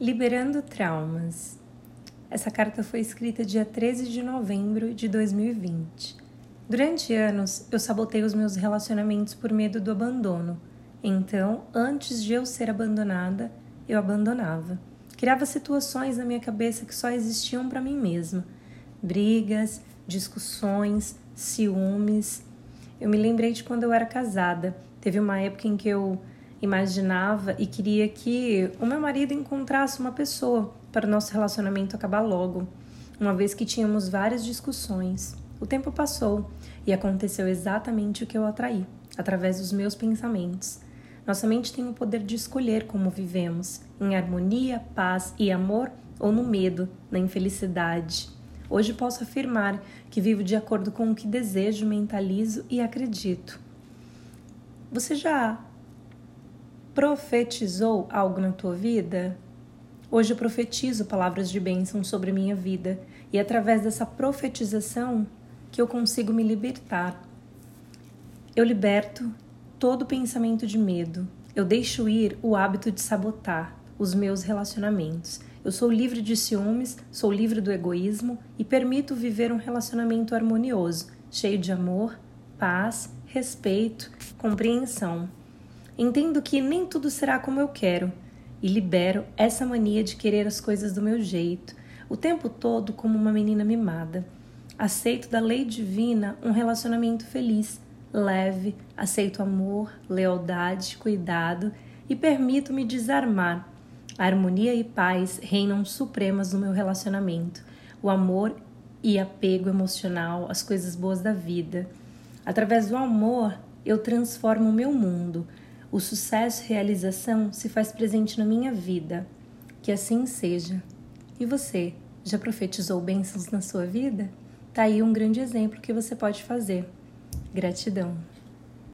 Liberando Traumas. Essa carta foi escrita dia 13 de novembro de 2020. Durante anos, eu sabotei os meus relacionamentos por medo do abandono. Então, antes de eu ser abandonada, eu abandonava. Criava situações na minha cabeça que só existiam para mim mesma. Brigas, discussões, ciúmes. Eu me lembrei de quando eu era casada. Teve uma época em que eu imaginava e queria que o meu marido encontrasse uma pessoa para o nosso relacionamento acabar logo, uma vez que tínhamos várias discussões. O tempo passou e aconteceu exatamente o que eu atraí, através dos meus pensamentos. Nossa mente tem o poder de escolher como vivemos, em harmonia, paz e amor ou no medo, na infelicidade. Hoje posso afirmar que vivo de acordo com o que desejo, mentalizo e acredito. Você já profetizou algo na tua vida? Hoje eu profetizo palavras de bênção sobre minha vida e é através dessa profetização que eu consigo me libertar. Eu liberto todo pensamento de medo. Eu deixo ir o hábito de sabotar os meus relacionamentos. Eu sou livre de ciúmes, sou livre do egoísmo e permito viver um relacionamento harmonioso, cheio de amor, paz, respeito, compreensão. Entendo que nem tudo será como eu quero e libero essa mania de querer as coisas do meu jeito, o tempo todo como uma menina mimada. Aceito da lei divina um relacionamento feliz, leve, aceito amor, lealdade, cuidado e permito-me desarmar. A harmonia e paz reinam supremas no meu relacionamento. O amor e apego emocional, as coisas boas da vida. Através do amor, eu transformo o meu mundo, o sucesso e realização se faz presente na minha vida. Que assim seja. E você, já profetizou bênçãos na sua vida? Tá aí um grande exemplo que você pode fazer. Gratidão.